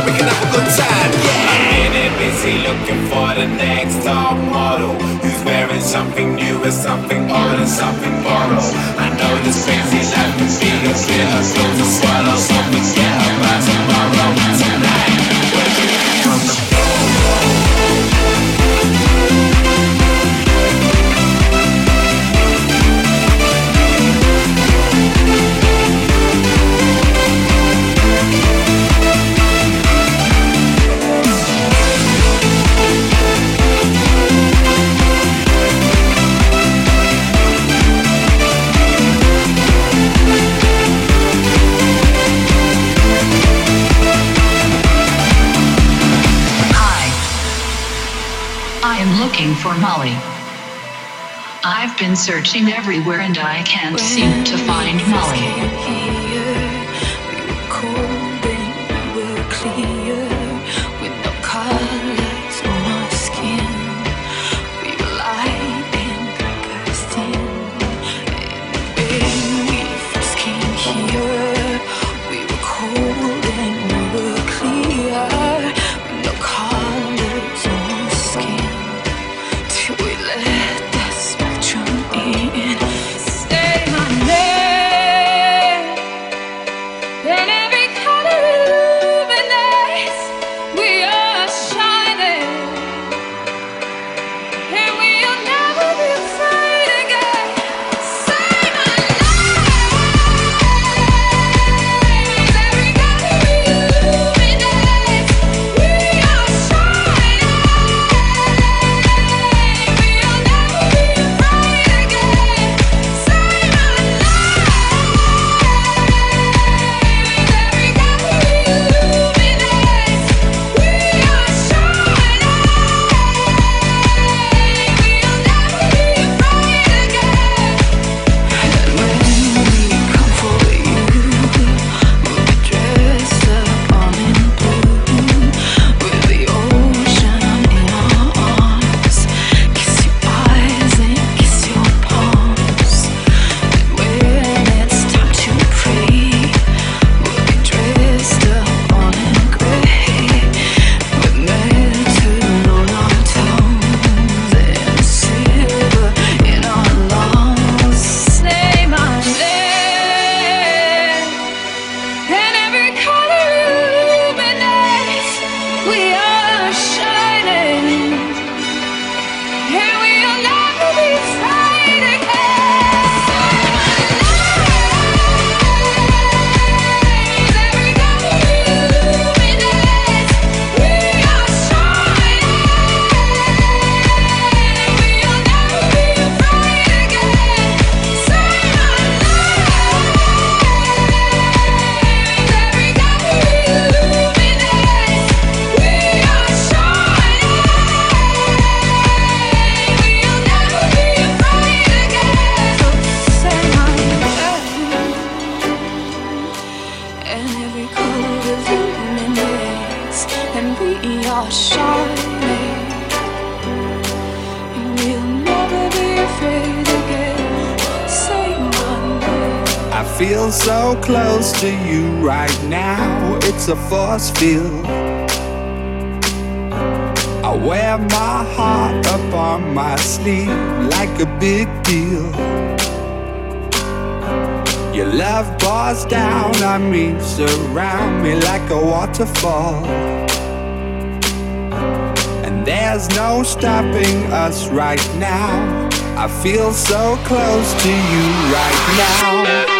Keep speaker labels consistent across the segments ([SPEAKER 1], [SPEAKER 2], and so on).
[SPEAKER 1] so we can have a good time. Yeah.
[SPEAKER 2] I'm in it, busy looking for the next top model who's wearing something new with something old and something borrowed. I know this fancy life can be a bit of slow to swallow, so
[SPEAKER 3] we get searching everywhere and I can't seem to find Molly.
[SPEAKER 4] A force field. I wear my heart up on my sleeve like a big deal. Your love pours down on me, surround me like a waterfall. And there's no stopping us right now. I feel so close to you right now.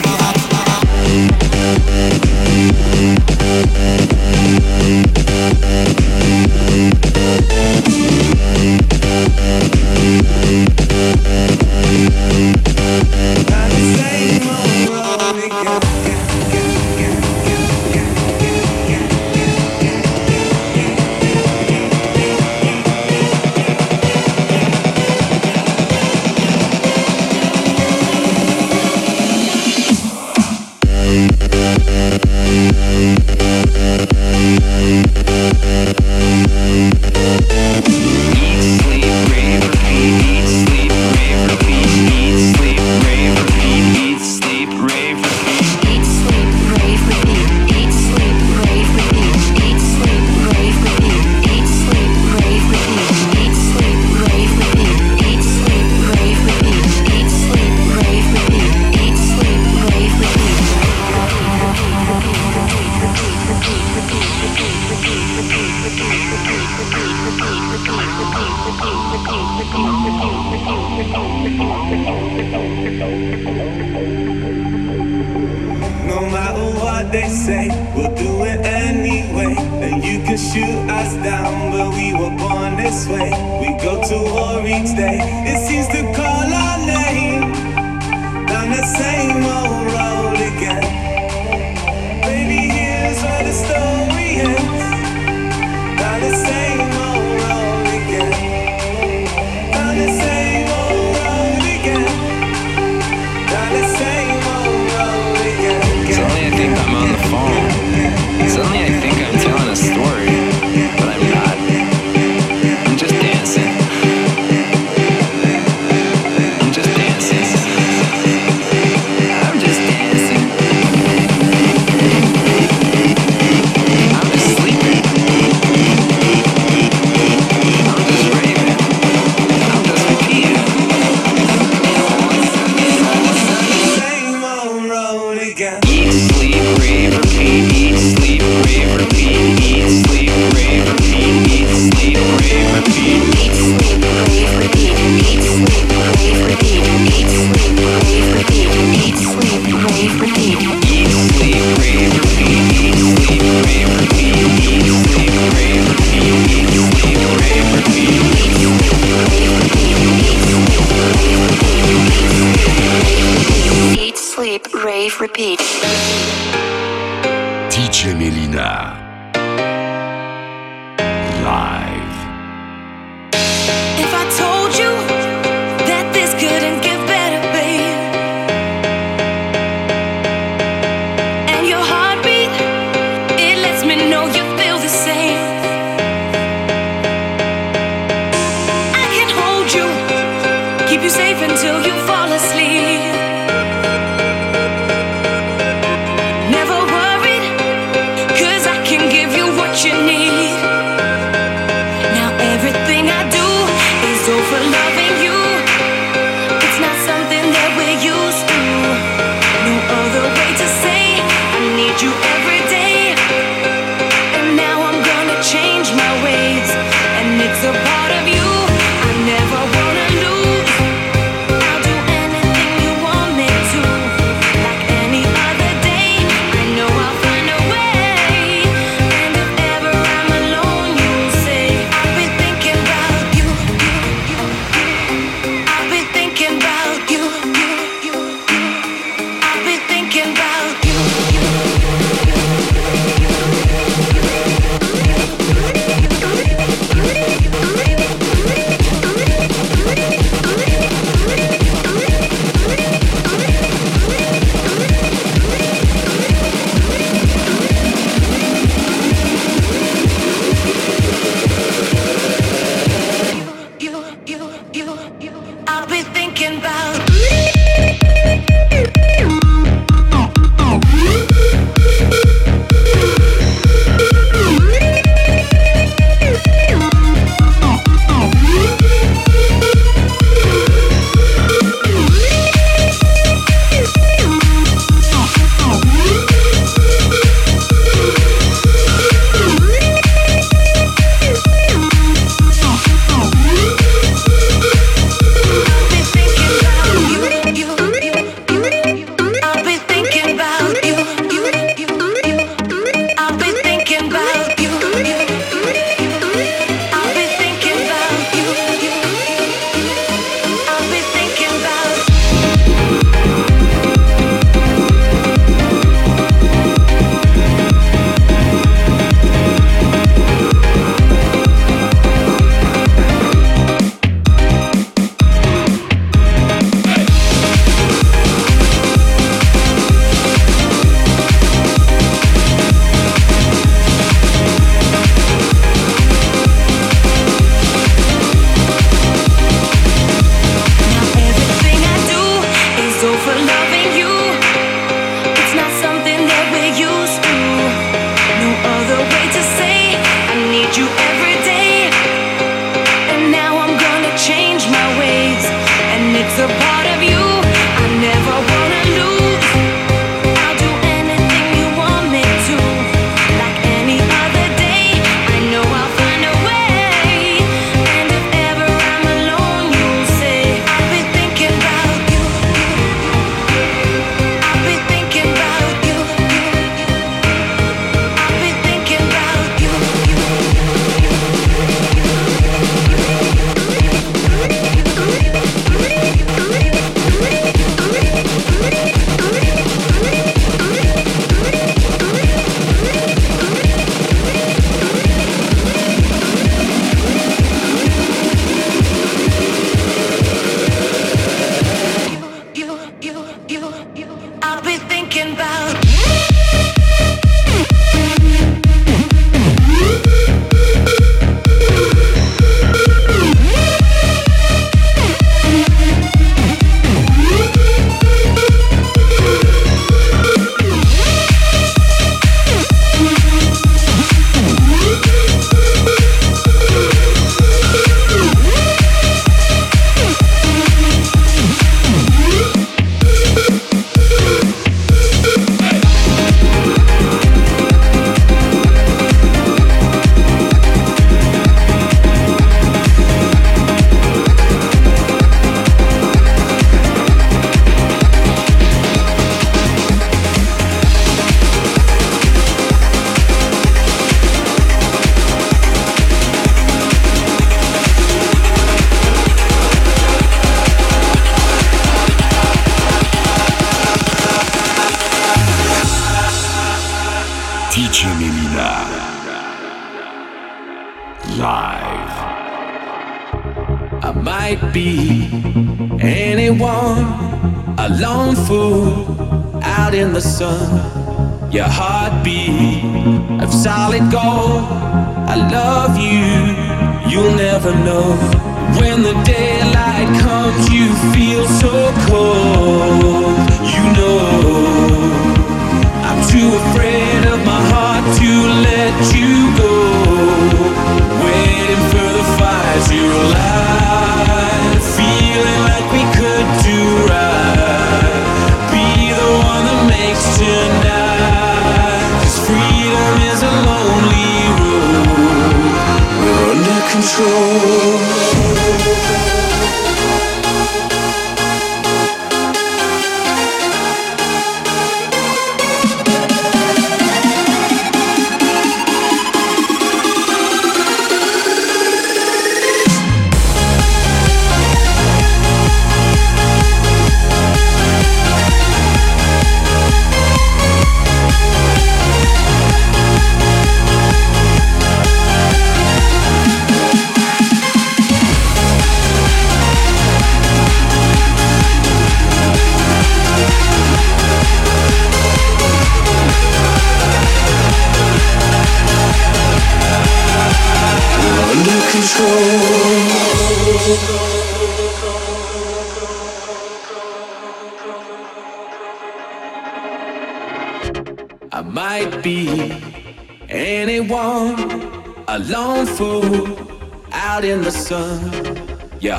[SPEAKER 5] they say, we'll do it anyway. And you can shoot us down, but we were born this way. We go to war each day. It seems to call our name down the same old road again. Baby, here's where the story ends.
[SPEAKER 6] Yeah.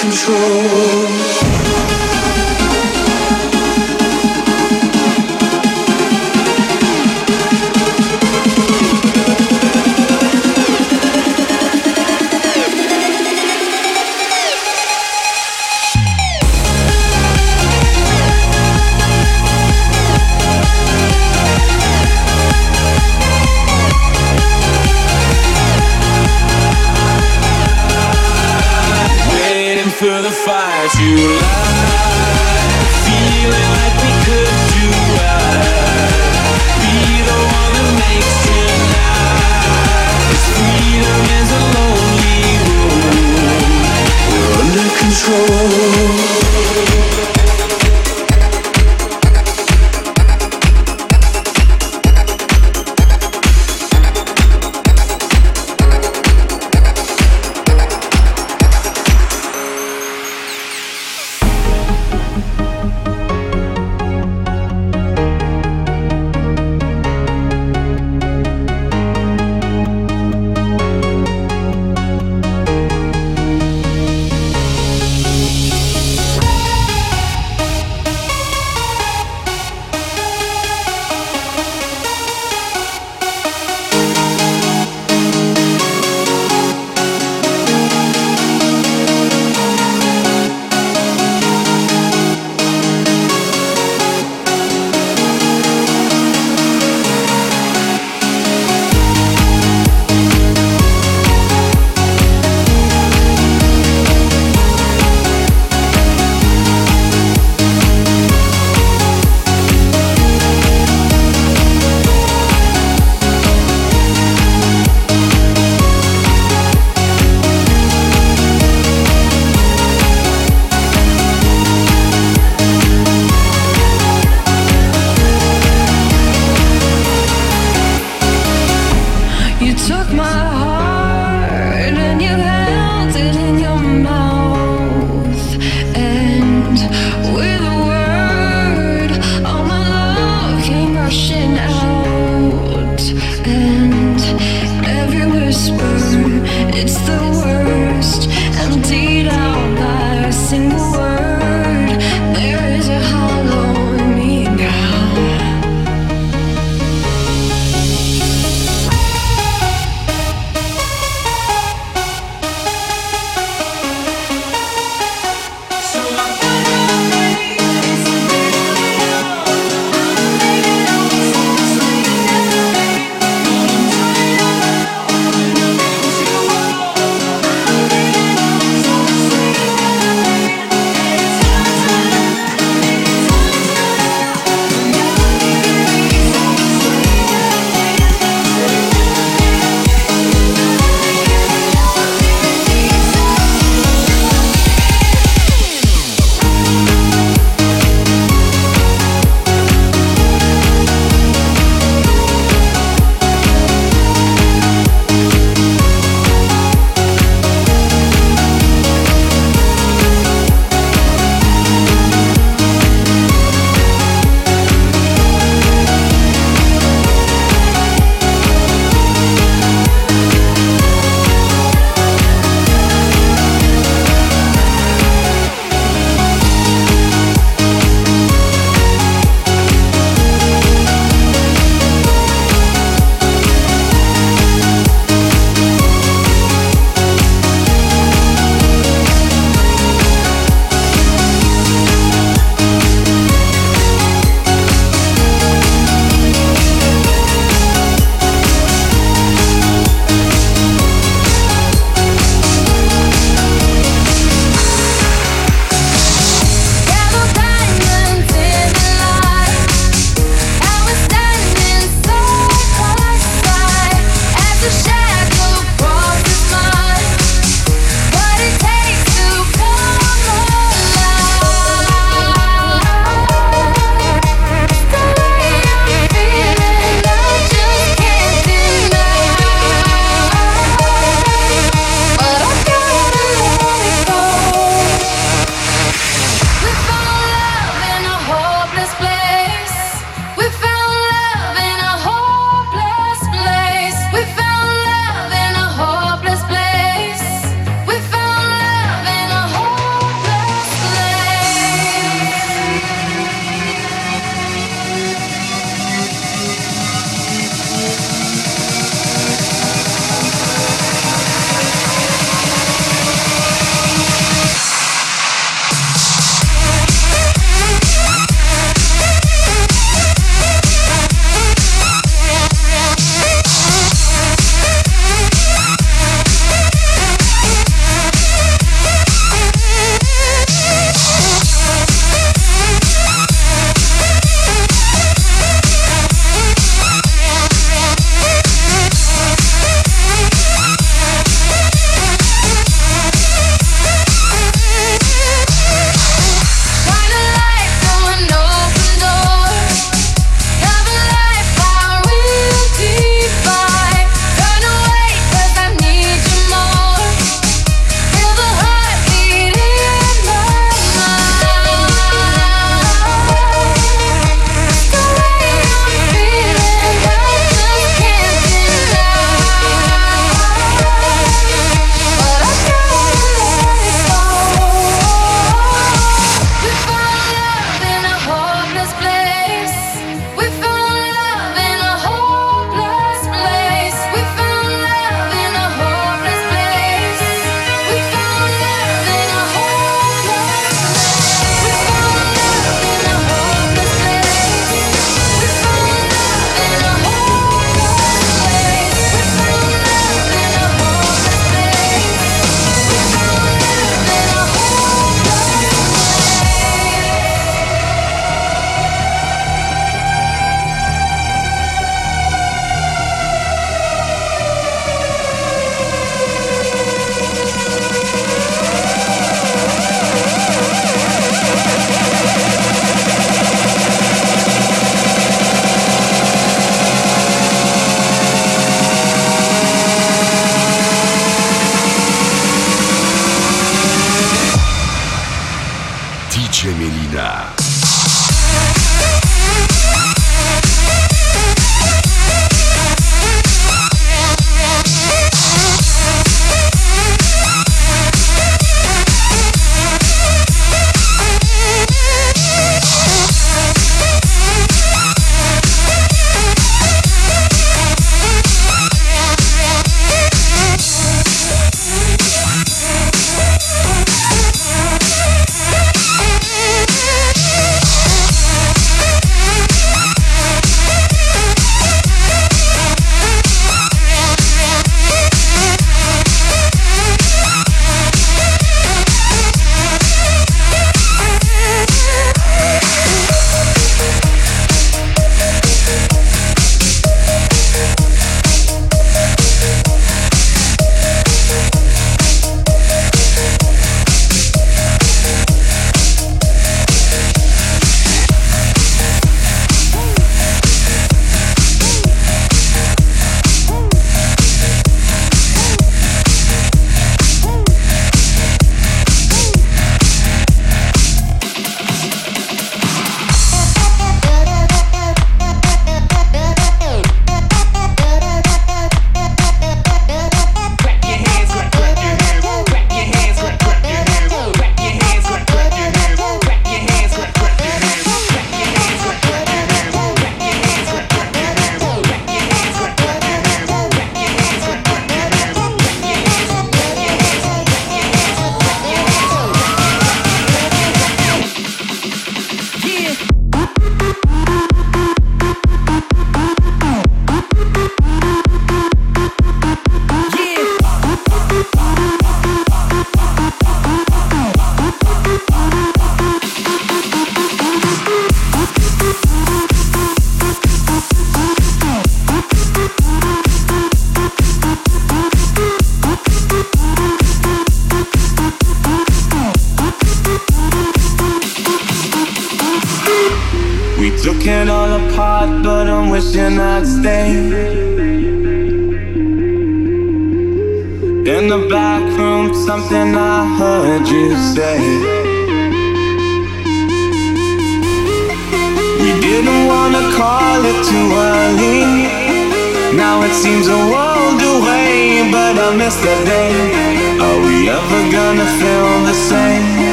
[SPEAKER 7] control.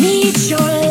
[SPEAKER 4] need your
[SPEAKER 8] love.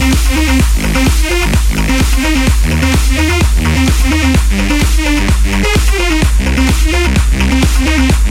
[SPEAKER 8] Thank you.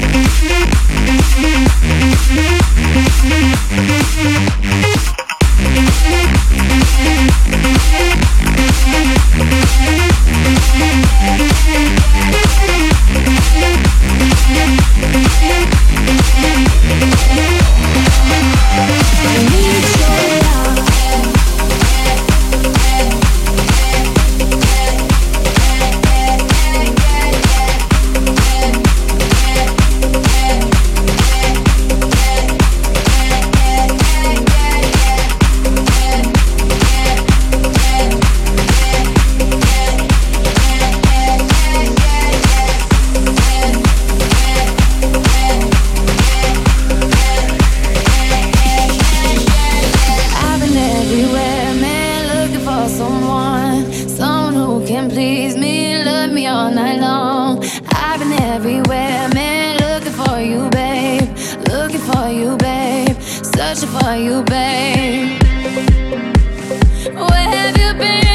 [SPEAKER 8] please me, love me all night long. I've been everywhere, man, looking for you, babe. Looking for you, babe. Searching for you, babe. Where have you been?